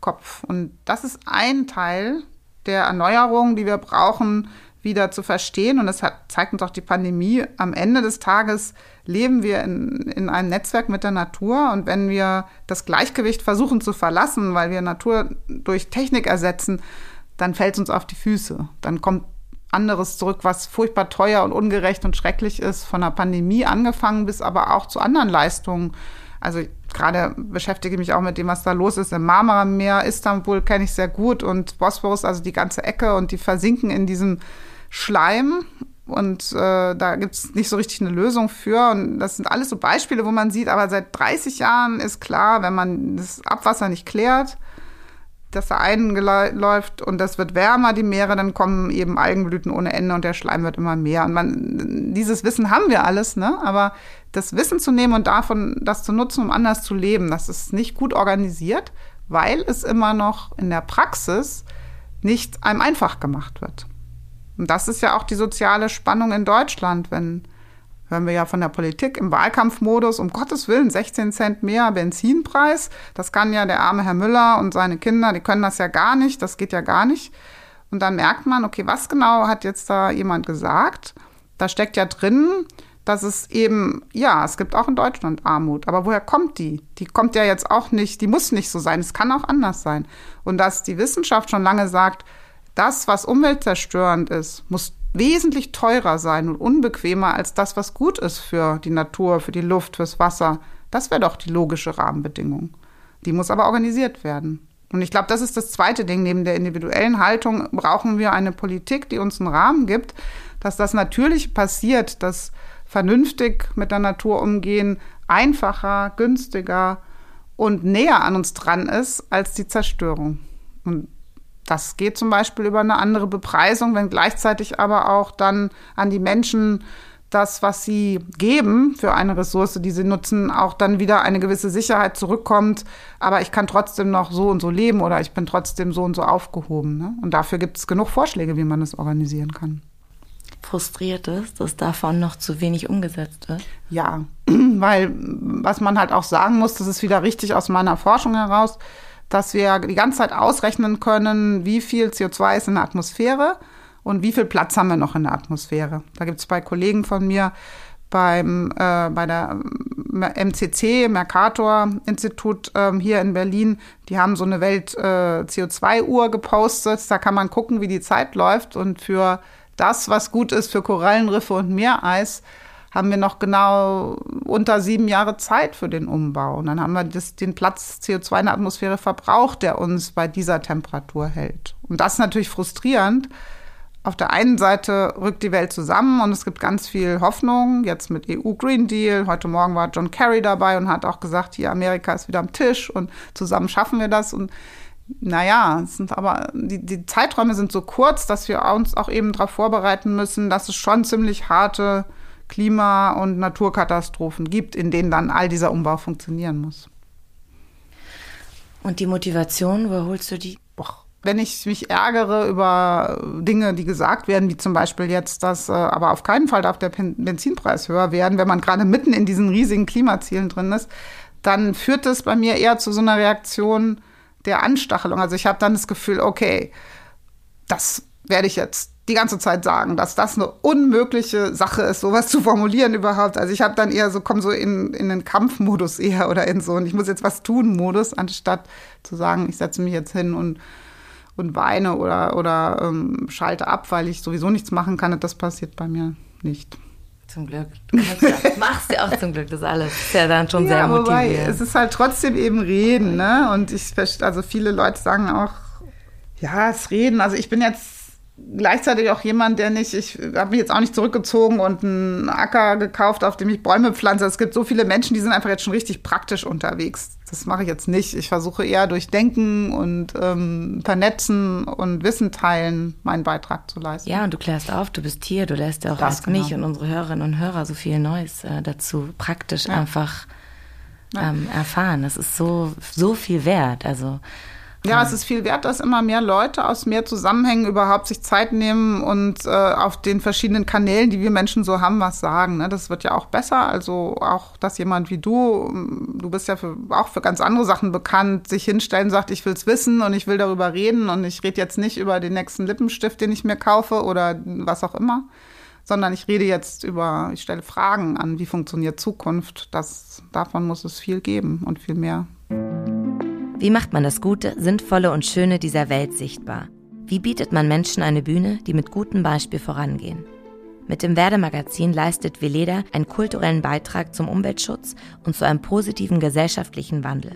Kopf. Und das ist ein Teil der Erneuerung, die wir brauchen, wieder zu verstehen. Und das hat, zeigt uns auch die Pandemie. Am Ende des Tages leben wir in, in einem Netzwerk mit der Natur. Und wenn wir das Gleichgewicht versuchen zu verlassen, weil wir Natur durch Technik ersetzen, dann fällt es uns auf die Füße. Dann kommt anderes zurück, was furchtbar teuer und ungerecht und schrecklich ist, von der Pandemie angefangen bis aber auch zu anderen Leistungen. Also gerade beschäftige mich auch mit dem, was da los ist im Marmara-Meer. Istanbul kenne ich sehr gut und Bosporus, also die ganze Ecke und die versinken in diesem Schleim. Und äh, da gibt es nicht so richtig eine Lösung für. Und das sind alles so Beispiele, wo man sieht, aber seit 30 Jahren ist klar, wenn man das Abwasser nicht klärt, dass da einläuft und das wird wärmer, die Meere, dann kommen eben Algenblüten ohne Ende und der Schleim wird immer mehr. Und man, dieses Wissen haben wir alles, ne? Aber das Wissen zu nehmen und davon das zu nutzen, um anders zu leben, das ist nicht gut organisiert, weil es immer noch in der Praxis nicht einem einfach gemacht wird. Und das ist ja auch die soziale Spannung in Deutschland, wenn hören wir ja von der Politik im Wahlkampfmodus, um Gottes Willen, 16 Cent mehr Benzinpreis. Das kann ja der arme Herr Müller und seine Kinder, die können das ja gar nicht, das geht ja gar nicht. Und dann merkt man, okay, was genau hat jetzt da jemand gesagt? Da steckt ja drin, dass es eben, ja, es gibt auch in Deutschland Armut. Aber woher kommt die? Die kommt ja jetzt auch nicht, die muss nicht so sein. Es kann auch anders sein. Und dass die Wissenschaft schon lange sagt, das, was umweltzerstörend ist, muss wesentlich teurer sein und unbequemer als das, was gut ist für die Natur, für die Luft, fürs Wasser. Das wäre doch die logische Rahmenbedingung. Die muss aber organisiert werden. Und ich glaube, das ist das zweite Ding. Neben der individuellen Haltung brauchen wir eine Politik, die uns einen Rahmen gibt, dass das natürlich passiert, dass vernünftig mit der Natur umgehen einfacher, günstiger und näher an uns dran ist als die Zerstörung. Und das geht zum Beispiel über eine andere Bepreisung, wenn gleichzeitig aber auch dann an die Menschen das, was sie geben für eine Ressource, die sie nutzen, auch dann wieder eine gewisse Sicherheit zurückkommt. Aber ich kann trotzdem noch so und so leben oder ich bin trotzdem so und so aufgehoben. Ne? Und dafür gibt es genug Vorschläge, wie man das organisieren kann. Frustriert ist, dass davon noch zu wenig umgesetzt wird? Ja, weil was man halt auch sagen muss, das ist wieder richtig aus meiner Forschung heraus, dass wir die ganze Zeit ausrechnen können, wie viel CO2 ist in der Atmosphäre und wie viel Platz haben wir noch in der Atmosphäre. Da gibt es bei Kollegen von mir beim, äh, bei der MCC, Mercator Institut ähm, hier in Berlin, die haben so eine Welt-CO2-Uhr äh, gepostet. Da kann man gucken, wie die Zeit läuft. Und für das, was gut ist für Korallenriffe und Meereis, haben wir noch genau unter sieben Jahre Zeit für den Umbau. Und dann haben wir das, den Platz CO2 in der Atmosphäre verbraucht, der uns bei dieser Temperatur hält. Und das ist natürlich frustrierend. Auf der einen Seite rückt die Welt zusammen und es gibt ganz viel Hoffnung, jetzt mit EU Green Deal. Heute Morgen war John Kerry dabei und hat auch gesagt, hier Amerika ist wieder am Tisch und zusammen schaffen wir das. Und naja, es sind aber die, die Zeiträume sind so kurz, dass wir uns auch eben darauf vorbereiten müssen, dass es schon ziemlich harte Klima- und Naturkatastrophen gibt, in denen dann all dieser Umbau funktionieren muss. Und die Motivation, wo holst du die? Boah. Wenn ich mich ärgere über Dinge, die gesagt werden, wie zum Beispiel jetzt, dass äh, aber auf keinen Fall darf der Benzinpreis höher werden, wenn man gerade mitten in diesen riesigen Klimazielen drin ist, dann führt das bei mir eher zu so einer Reaktion der Anstachelung. Also ich habe dann das Gefühl, okay, das werde ich jetzt die ganze Zeit sagen, dass das eine unmögliche Sache ist, sowas zu formulieren überhaupt. Also ich habe dann eher so, komm so in, in den Kampfmodus eher oder in so, und ich muss jetzt was tun Modus, anstatt zu sagen, ich setze mich jetzt hin und, und weine oder, oder ähm, schalte ab, weil ich sowieso nichts machen kann. Das passiert bei mir nicht. Zum Glück. Du ja, machst ja auch zum Glück das alles. Ist ja dann schon ja, sehr motivierend. Wobei, es ist halt trotzdem eben Reden, ne? Und ich, also viele Leute sagen auch, ja, es Reden. Also ich bin jetzt gleichzeitig auch jemand, der nicht, ich habe mich jetzt auch nicht zurückgezogen und einen Acker gekauft, auf dem ich Bäume pflanze. Es gibt so viele Menschen, die sind einfach jetzt schon richtig praktisch unterwegs. Das mache ich jetzt nicht. Ich versuche eher durch Denken und ähm, Vernetzen und Wissen teilen meinen Beitrag zu leisten. Ja, und du klärst auf, du bist hier, du lässt ja auch das genau. mich und unsere Hörerinnen und Hörer so viel Neues äh, dazu praktisch ja. einfach ähm, erfahren. Das ist so, so viel wert. Also Ja, es ist viel wert, dass immer mehr Leute aus mehr Zusammenhängen überhaupt sich Zeit nehmen und äh, auf den verschiedenen Kanälen, die wir Menschen so haben, was sagen. Ne? Das wird ja auch besser. Also auch, dass jemand wie du, du bist ja für, auch für ganz andere Sachen bekannt, sich hinstellen sagt, ich will's wissen und ich will darüber reden und ich rede jetzt nicht über den nächsten Lippenstift, den ich mir kaufe oder was auch immer, sondern ich rede jetzt über, ich stelle Fragen an, wie funktioniert Zukunft. Das, davon muss es viel geben und viel mehr. Wie macht man das Gute, Sinnvolle und Schöne dieser Welt sichtbar? Wie bietet man Menschen eine Bühne, die mit gutem Beispiel vorangehen? Mit dem Werdemagazin leistet Veleda einen kulturellen Beitrag zum Umweltschutz und zu einem positiven gesellschaftlichen Wandel.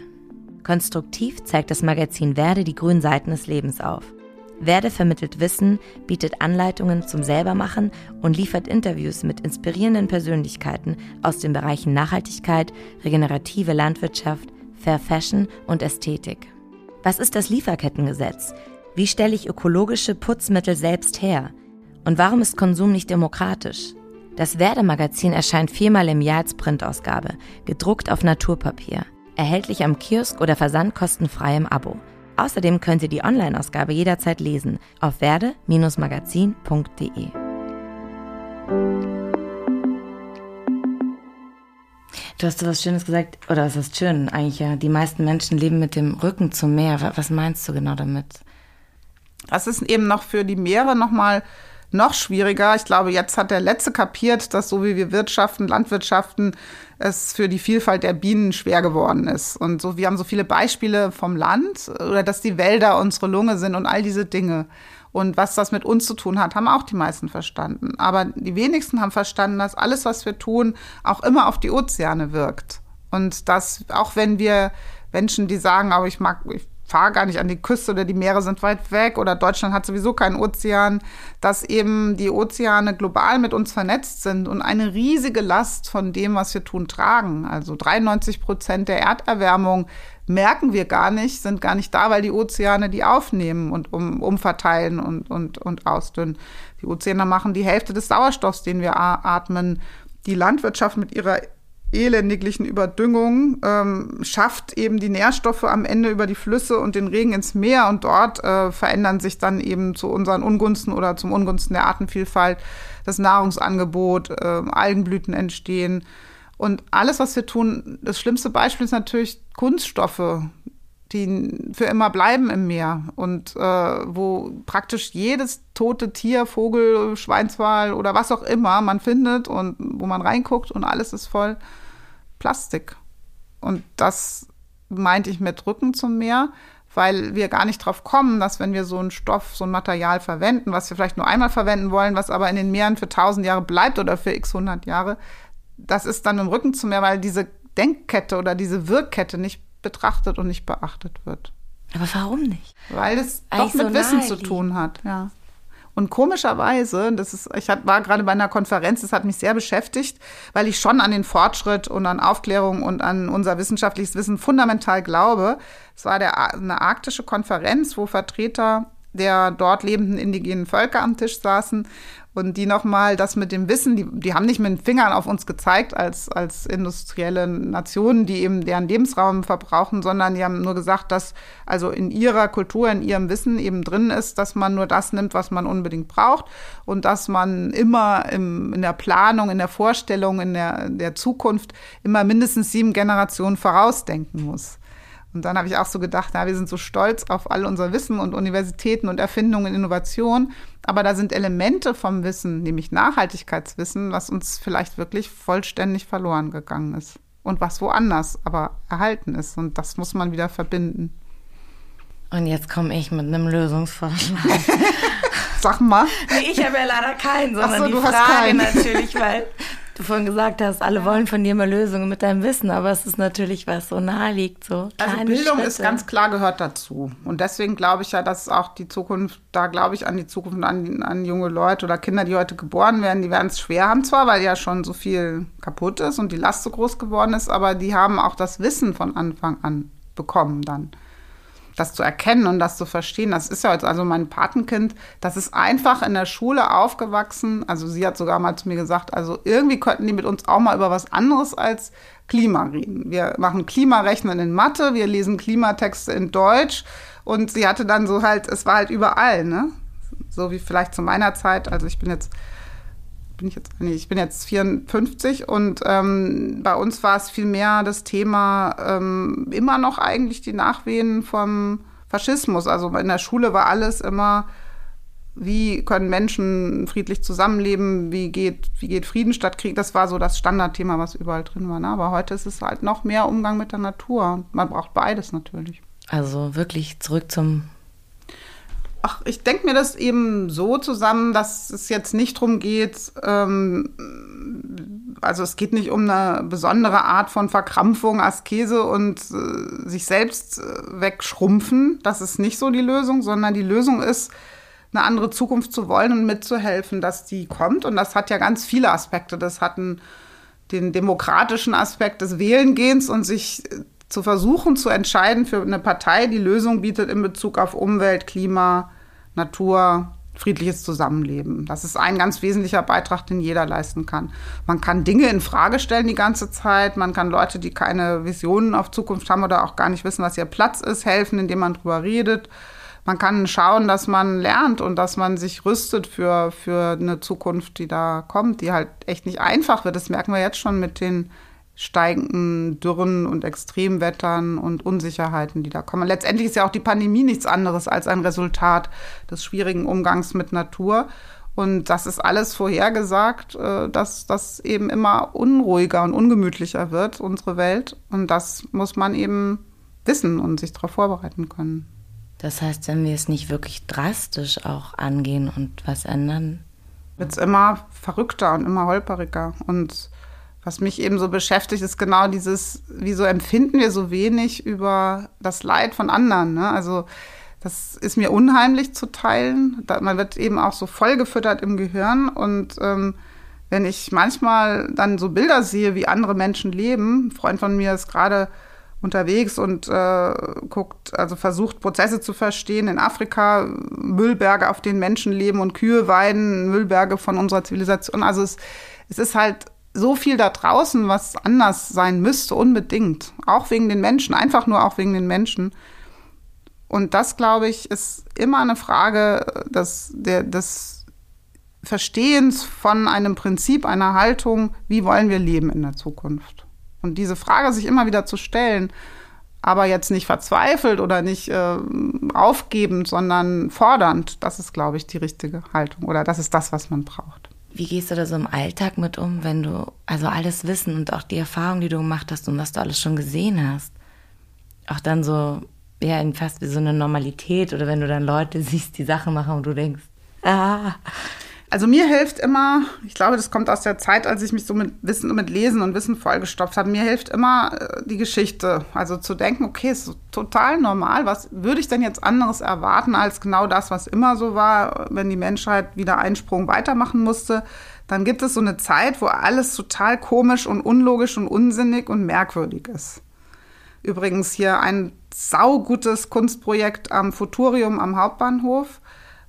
Konstruktiv zeigt das Magazin Werde die grünen Seiten des Lebens auf. Werde vermittelt Wissen, bietet Anleitungen zum Selbermachen und liefert Interviews mit inspirierenden Persönlichkeiten aus den Bereichen Nachhaltigkeit, regenerative Landwirtschaft, Fair Fashion und Ästhetik. Was ist das Lieferkettengesetz? Wie stelle ich ökologische Putzmittel selbst her? Und warum ist Konsum nicht demokratisch? Das Werdemagazin erscheint viermal im Jahr als Printausgabe, gedruckt auf Naturpapier, erhältlich am Kiosk oder versandkostenfrei im Abo. Außerdem könnt ihr die Online-Ausgabe jederzeit lesen auf werde-magazin.de. Du hast was Schönes gesagt, oder was ist schön eigentlich ja. Die meisten Menschen leben mit dem Rücken zum Meer. Was meinst du genau damit? Das ist eben noch für die Meere nochmal noch schwieriger. Ich glaube, jetzt hat der Letzte kapiert, dass so wie wir wirtschaften, Landwirtschaften, es für die Vielfalt der Bienen schwer geworden ist. Und so, wir haben so viele Beispiele vom Land oder dass die Wälder unsere Lunge sind und all diese Dinge. Und was das mit uns zu tun hat, haben auch die meisten verstanden. Aber die wenigsten haben verstanden, dass alles, was wir tun, auch immer auf die Ozeane wirkt. Und dass, auch wenn wir Menschen, die sagen, aber ich mag, ich fahre gar nicht an die Küste oder die Meere sind weit weg oder Deutschland hat sowieso keinen Ozean, dass eben die Ozeane global mit uns vernetzt sind und eine riesige Last von dem, was wir tun, tragen. Also 93 Prozent der Erderwärmung merken wir gar nicht, sind gar nicht da, weil die Ozeane die aufnehmen und um, umverteilen und, und, und ausdünnen. Die Ozeane machen die Hälfte des Sauerstoffs, den wir atmen. Die Landwirtschaft mit ihrer elendiglichen Überdüngung ähm, schafft eben die Nährstoffe am Ende über die Flüsse und den Regen ins Meer und dort äh, verändern sich dann eben zu unseren Ungunsten oder zum Ungunsten der Artenvielfalt das Nahrungsangebot, äh, Algenblüten entstehen. Und alles, was wir tun, das schlimmste Beispiel ist natürlich Kunststoffe, die für immer bleiben im Meer und äh, wo praktisch jedes tote Tier, Vogel, Schweinswal oder was auch immer man findet und wo man reinguckt und alles ist voll Plastik. Und das meinte ich mit Rücken zum Meer, weil wir gar nicht drauf kommen, dass wenn wir so einen Stoff, so ein Material verwenden, was wir vielleicht nur einmal verwenden wollen, was aber in den Meeren für tausend Jahre bleibt oder für x hundert Jahre, das ist dann im Rücken zum Meer, weil diese Denkkette oder diese Wirkkette nicht betrachtet und nicht beachtet wird. Aber warum nicht? Weil es doch mit so Wissen zu tun hat, ja. Und komischerweise, das ist, ich war gerade bei einer Konferenz, das hat mich sehr beschäftigt, weil ich schon an den Fortschritt und an Aufklärung und an unser wissenschaftliches Wissen fundamental glaube. Es war der, eine arktische Konferenz, wo Vertreter der dort lebenden indigenen Völker am Tisch saßen und die nochmal das mit dem Wissen, die, die haben nicht mit den Fingern auf uns gezeigt als, als industrielle Nationen, die eben deren Lebensraum verbrauchen, sondern die haben nur gesagt, dass also in ihrer Kultur, in ihrem Wissen eben drin ist, dass man nur das nimmt, was man unbedingt braucht und dass man immer im, in der Planung, in der Vorstellung, in der, der Zukunft immer mindestens sieben Generationen vorausdenken muss. Und dann habe ich auch so gedacht, na, wir sind so stolz auf all unser Wissen und Universitäten und Erfindungen und Innovationen. Aber da sind Elemente vom Wissen, nämlich Nachhaltigkeitswissen, was uns vielleicht wirklich vollständig verloren gegangen ist. Und was woanders aber erhalten ist. Und das muss man wieder verbinden. Und jetzt komme ich mit einem Lösungsvorschlag. Sag mal. Nee, ich habe ja leider keinen, sondern so, die Frage natürlich, weil du vorhin gesagt hast, alle wollen von dir mal Lösungen mit deinem Wissen, aber es ist natürlich was so nahe liegt. So also Bildung Schritte. ist ganz klar gehört dazu. Und deswegen glaube ich ja, dass auch die Zukunft, da glaube ich an die Zukunft, an, an junge Leute oder Kinder, die heute geboren werden, die werden es schwer haben zwar, weil ja schon so viel kaputt ist und die Last so groß geworden ist, aber die haben auch das Wissen von Anfang an bekommen dann das zu erkennen und das zu verstehen. Das ist ja jetzt also mein Patenkind, das ist einfach in der Schule aufgewachsen. Also sie hat sogar mal zu mir gesagt, also irgendwie könnten die mit uns auch mal über was anderes als Klima reden. Wir machen Klimarechnen in Mathe, wir lesen Klimatexte in Deutsch Und sie hatte dann so halt, es war halt überall, ne? So wie vielleicht zu meiner Zeit. Also ich bin jetzt bin ich jetzt, nee, ich bin jetzt 54 und ähm, bei uns war es viel mehr das Thema ähm, immer noch eigentlich die Nachwehen vom Faschismus. Also in der Schule war alles immer, wie können Menschen friedlich zusammenleben, wie geht, wie geht Frieden statt Krieg. Das war so das Standardthema, was überall drin war. Ne? Aber heute ist es halt noch mehr Umgang mit der Natur. Man braucht beides natürlich. Also wirklich zurück zum Ach, ich denke mir das eben so zusammen, dass es jetzt nicht darum geht, ähm, also es geht nicht um eine besondere Art von Verkrampfung, Askese und äh, sich selbst äh, wegschrumpfen. Das ist nicht so die Lösung, sondern die Lösung ist, eine andere Zukunft zu wollen und mitzuhelfen, dass die kommt. Und das hat ja ganz viele Aspekte. Das hat einen, den demokratischen Aspekt des Wählengehens und sich äh, zu versuchen zu entscheiden für eine Partei, die Lösung bietet in Bezug auf Umwelt, Klima, Natur, friedliches Zusammenleben. Das ist ein ganz wesentlicher Beitrag, den jeder leisten kann. Man kann Dinge in Frage stellen die ganze Zeit. Man kann Leute, die keine Visionen auf Zukunft haben oder auch gar nicht wissen, was ihr Platz ist, helfen, indem man drüber redet. Man kann schauen, dass man lernt und dass man sich rüstet für, für eine Zukunft, die da kommt, die halt echt nicht einfach wird. Das merken wir jetzt schon mit den steigenden Dürren und Extremwettern und Unsicherheiten, die da kommen. Letztendlich ist ja auch die Pandemie nichts anderes als ein Resultat des schwierigen Umgangs mit Natur. Und das ist alles vorhergesagt, äh, dass das eben immer unruhiger und ungemütlicher wird, unsere Welt. Und das muss man eben wissen und sich darauf vorbereiten können. Das heißt, wenn wir es nicht wirklich drastisch auch angehen und was ändern, wird es immer verrückter und immer holperiger. Und was mich eben so beschäftigt, ist genau dieses, wieso empfinden wir so wenig über das Leid von anderen. Ne? Also das ist mir unheimlich zu teilen. Da, man wird eben auch so vollgefüttert im Gehirn und ähm, wenn ich manchmal dann so Bilder sehe, wie andere Menschen leben, ein Freund von mir ist gerade unterwegs und äh, guckt, also versucht Prozesse zu verstehen in Afrika, Müllberge, auf denen Menschen leben und Kühe weiden, Müllberge von unserer Zivilisation. Also es, es ist halt so viel da draußen, was anders sein müsste, unbedingt. Auch wegen den Menschen, einfach nur auch wegen den Menschen. Und das, glaube ich, ist immer eine Frage des, der, des Verstehens von einem Prinzip, einer Haltung, wie wollen wir leben in der Zukunft. Und diese Frage sich immer wieder zu stellen, aber jetzt nicht verzweifelt oder nicht äh, aufgebend, sondern fordernd, das ist, glaube ich, die richtige Haltung oder das ist das, was man braucht. Wie gehst du da so im Alltag mit um, wenn du also alles Wissen und auch die Erfahrung, die du gemacht hast und was du alles schon gesehen hast, auch dann so, ja, in fast wie so eine Normalität oder wenn du dann Leute siehst, die Sachen machen und du denkst, ah, also mir hilft immer, ich glaube, das kommt aus der Zeit, als ich mich so mit Wissen und mit Lesen und Wissen vollgestopft habe. Mir hilft immer äh, die Geschichte. Also zu denken, okay, ist total normal. Was würde ich denn jetzt anderes erwarten als genau das, was immer so war, wenn die Menschheit wieder einen Sprung weitermachen musste? Dann gibt es so eine Zeit, wo alles total komisch und unlogisch und unsinnig und merkwürdig ist. Übrigens hier ein saugutes Kunstprojekt am Futurium am Hauptbahnhof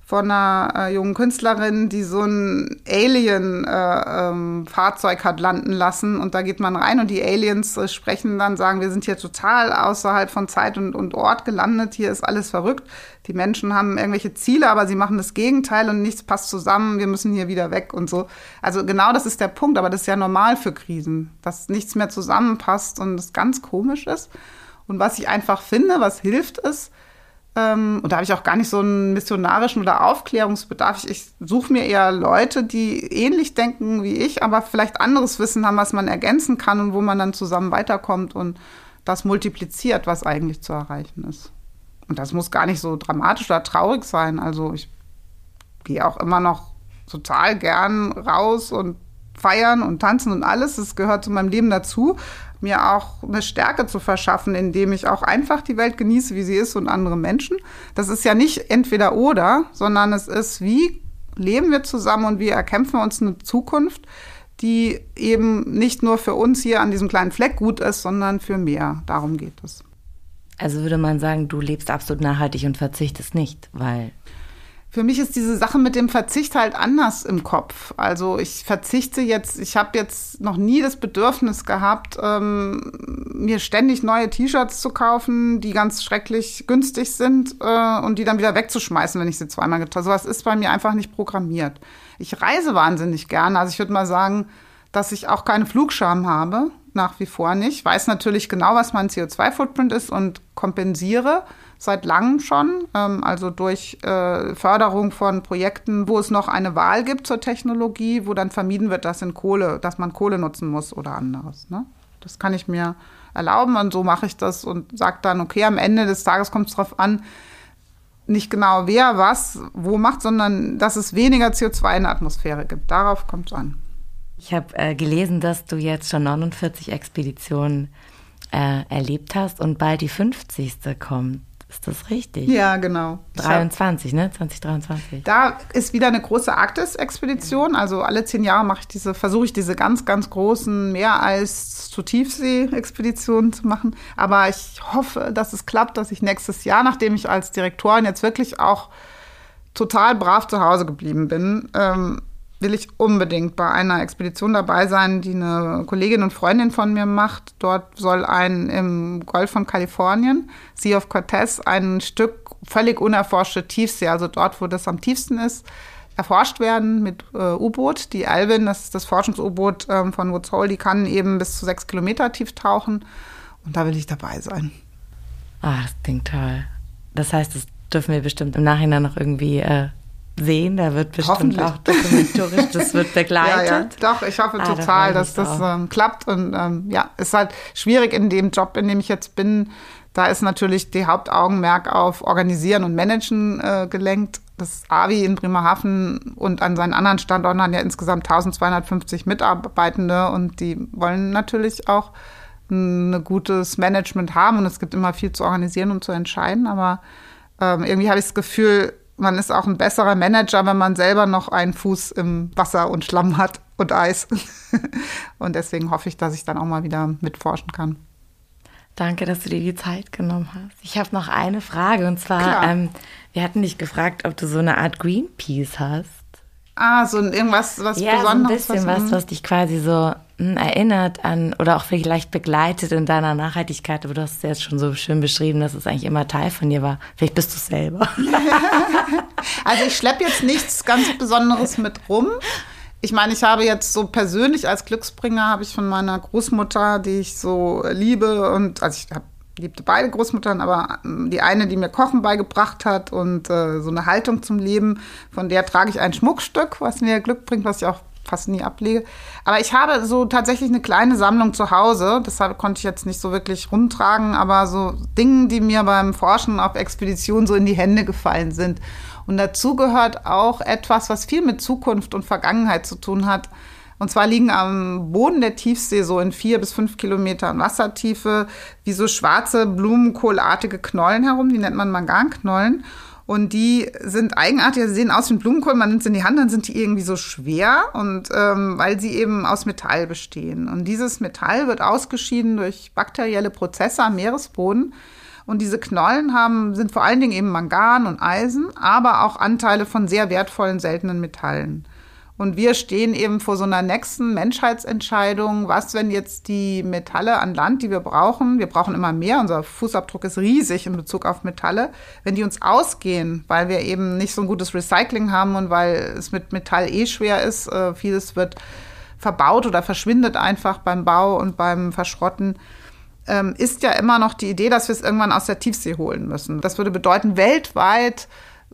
von einer äh, jungen Künstlerin, die so ein Alien-Fahrzeug äh, ähm, hat landen lassen. Und da geht man rein und die Aliens äh, sprechen dann, sagen, wir sind hier total außerhalb von Zeit und, und Ort gelandet. Hier ist alles verrückt. Die Menschen haben irgendwelche Ziele, aber sie machen das Gegenteil und nichts passt zusammen. Wir müssen hier wieder weg und so. Also genau das ist der Punkt. Aber das ist ja normal für Krisen, dass nichts mehr zusammenpasst und es ganz komisch ist. Und was ich einfach finde, was hilft, ist, ähm, und da habe ich auch gar nicht so einen missionarischen oder Aufklärungsbedarf. Ich, ich suche mir eher Leute, die ähnlich denken wie ich, aber vielleicht anderes Wissen haben, was man ergänzen kann und wo man dann zusammen weiterkommt und das multipliziert, was eigentlich zu erreichen ist. Und das muss gar nicht so dramatisch oder traurig sein. Also ich gehe auch immer noch total gern raus und feiern und tanzen und alles. Das gehört zu meinem Leben dazu mir auch eine Stärke zu verschaffen, indem ich auch einfach die Welt genieße, wie sie ist und andere Menschen. Das ist ja nicht entweder oder, sondern es ist, wie leben wir zusammen und wie erkämpfen wir uns eine Zukunft, die eben nicht nur für uns hier an diesem kleinen Fleck gut ist, sondern für mehr. Darum geht es. Also würde man sagen, du lebst absolut nachhaltig und verzichtest nicht, weil Für mich ist diese Sache mit dem Verzicht halt anders im Kopf. Also ich verzichte jetzt, ich habe jetzt noch nie das Bedürfnis gehabt, ähm, mir ständig neue T-Shirts zu kaufen, die ganz schrecklich günstig sind äh, und die dann wieder wegzuschmeißen, wenn ich sie zweimal getan habe. Sowas ist bei mir einfach nicht programmiert. Ich reise wahnsinnig gerne. Also ich würde mal sagen, dass ich auch keine Flugscham habe, nach wie vor nicht. Weiß natürlich genau, was mein CO2-Footprint ist und kompensiere seit langem schon, ähm, also durch äh, Förderung von Projekten, wo es noch eine Wahl gibt zur Technologie, wo dann vermieden wird, dass in Kohle, dass man Kohle nutzen muss oder anderes. Ne? Das kann ich mir erlauben und so mache ich das und sage dann, okay, am Ende des Tages kommt es darauf an, nicht genau wer was wo macht, sondern dass es weniger CO2 in der Atmosphäre gibt. Darauf kommt es an. Ich habe äh, gelesen, dass du jetzt schon 49 Expeditionen äh, erlebt hast und bald die 50. kommt. Ist das richtig? Ja, genau. 23, ne? 2023. Da ist wieder eine große Arktis-Expedition. Also alle zehn Jahre mache ich diese, versuche ich diese ganz, ganz großen, mehr als zu Tiefsee-Expeditionen zu machen. Aber ich hoffe, dass es klappt, dass ich nächstes Jahr, nachdem ich als Direktorin jetzt wirklich auch total brav zu Hause geblieben bin, ähm, will ich unbedingt bei einer Expedition dabei sein, die eine Kollegin und Freundin von mir macht. Dort soll ein im Golf von Kalifornien, Sea of Cortez, ein Stück völlig unerforschte Tiefsee, also dort, wo das am tiefsten ist, erforscht werden mit äh, U-Boot. Die Alvin, das ist das Forschungs-U-Boot ähm, von Woods Hole, die kann eben bis zu sechs Kilometer tief tauchen. Und da will ich dabei sein. Ah, das klingt toll. Das heißt, das dürfen wir bestimmt im Nachhinein noch irgendwie äh, sehen. Da wird bestimmt auch dokumentorisch, das wird begleitet. ja, ja. Doch, ich hoffe ah, total, da dass das ähm, klappt. Und ähm, ja, ist halt schwierig in dem Job, in dem ich jetzt bin. Da ist natürlich die Hauptaugenmerk auf Organisieren und Managen äh, gelenkt. Das AVI in Bremerhaven und an seinen anderen Standorten haben ja insgesamt 1250 Mitarbeitende und die wollen natürlich auch ein gutes Management haben und es gibt immer viel zu organisieren und zu entscheiden, aber ähm, irgendwie habe ich das Gefühl, man ist auch ein besserer Manager, wenn man selber noch einen Fuß im Wasser und Schlamm hat und Eis. und deswegen hoffe ich, dass ich dann auch mal wieder mitforschen kann. Danke, dass du dir die Zeit genommen hast. Ich habe noch eine Frage und zwar, ähm, wir hatten dich gefragt, ob du so eine Art Greenpeace hast. Ah, so irgendwas, was ja, Besonderes. So ein bisschen was, was, was dich quasi so erinnert an oder auch vielleicht begleitet in deiner Nachhaltigkeit. Aber du hast es jetzt schon so schön beschrieben, dass es eigentlich immer Teil von dir war. Vielleicht bist du es selber. also ich schleppe jetzt nichts ganz Besonderes mit rum. Ich meine, ich habe jetzt so persönlich als Glücksbringer habe ich von meiner Großmutter, die ich so liebe und also ich habe liebte beide Großmuttern, aber ähm, die eine, die mir Kochen beigebracht hat und äh, so eine Haltung zum Leben, von der trage ich ein Schmuckstück, was mir Glück bringt, was ich auch fast nie ablege. Aber ich habe so tatsächlich eine kleine Sammlung zu Hause. Deshalb konnte ich jetzt nicht so wirklich rumtragen, aber so Dinge, die mir beim Forschen auf Expedition so in die Hände gefallen sind. Und dazu gehört auch etwas, was viel mit Zukunft und Vergangenheit zu tun hat. Und zwar liegen am Boden der Tiefsee so in vier bis fünf Kilometern Wassertiefe wie so schwarze Blumenkohlartige Knollen herum, die nennt man Manganknollen. Und die sind eigenartig, sie sehen aus wie ein Blumenkohl, man nimmt sie in die Hand, dann sind die irgendwie so schwer und ähm, weil sie eben aus Metall bestehen. Und dieses Metall wird ausgeschieden durch bakterielle Prozesse am Meeresboden. Und diese Knollen haben, sind vor allen Dingen eben Mangan und Eisen, aber auch Anteile von sehr wertvollen seltenen Metallen. Und wir stehen eben vor so einer nächsten Menschheitsentscheidung. Was, wenn jetzt die Metalle an Land, die wir brauchen, wir brauchen immer mehr, unser Fußabdruck ist riesig in Bezug auf Metalle, wenn die uns ausgehen, weil wir eben nicht so ein gutes Recycling haben und weil es mit Metall eh schwer ist, äh, vieles wird verbaut oder verschwindet einfach beim Bau und beim Verschrotten, ähm, ist ja immer noch die Idee, dass wir es irgendwann aus der Tiefsee holen müssen. Das würde bedeuten, weltweit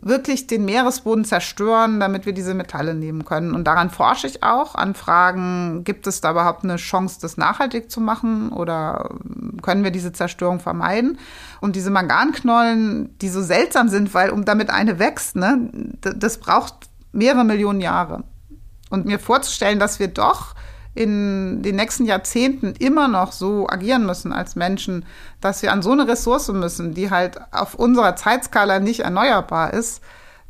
wirklich den Meeresboden zerstören, damit wir diese Metalle nehmen können. Und daran forsche ich auch, an Fragen, gibt es da überhaupt eine Chance, das nachhaltig zu machen oder können wir diese Zerstörung vermeiden? Und diese Manganknollen, die so seltsam sind, weil um damit eine wächst, ne, das braucht mehrere Millionen Jahre. Und mir vorzustellen, dass wir doch in den nächsten Jahrzehnten immer noch so agieren müssen als Menschen, dass wir an so eine Ressource müssen, die halt auf unserer Zeitskala nicht erneuerbar ist,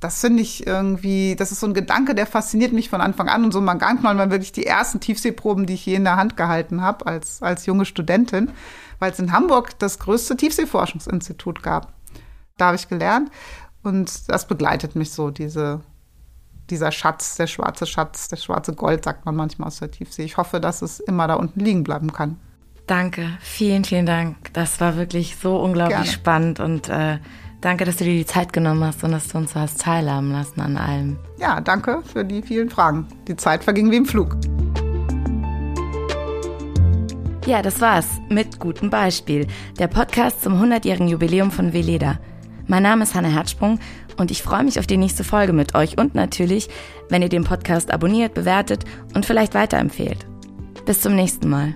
das finde ich irgendwie, das ist so ein Gedanke, der fasziniert mich von Anfang an. Und so Manganknollen waren wirklich die ersten Tiefseeproben, die ich je in der Hand gehalten habe als, als junge Studentin, weil es in Hamburg das größte Tiefseeforschungsinstitut gab. Da habe ich gelernt. Und das begleitet mich so, diese, dieser Schatz, der schwarze Schatz, der schwarze Gold, sagt man manchmal aus der Tiefsee. Ich hoffe, dass es immer da unten liegen bleiben kann. Danke, vielen, vielen Dank. Das war wirklich so unglaublich Gerne. spannend und äh, danke, dass du dir die Zeit genommen hast und dass du uns so hast teilhaben lassen an allem. Ja, danke für die vielen Fragen. Die Zeit verging wie im Flug. Ja, das war's mit gutem Beispiel. Der Podcast zum 100-jährigen Jubiläum von Veleda. Mein Name ist Hanna Herzsprung und ich freue mich auf die nächste Folge mit euch und natürlich, wenn ihr den Podcast abonniert, bewertet und vielleicht weiterempfehlt. Bis zum nächsten Mal.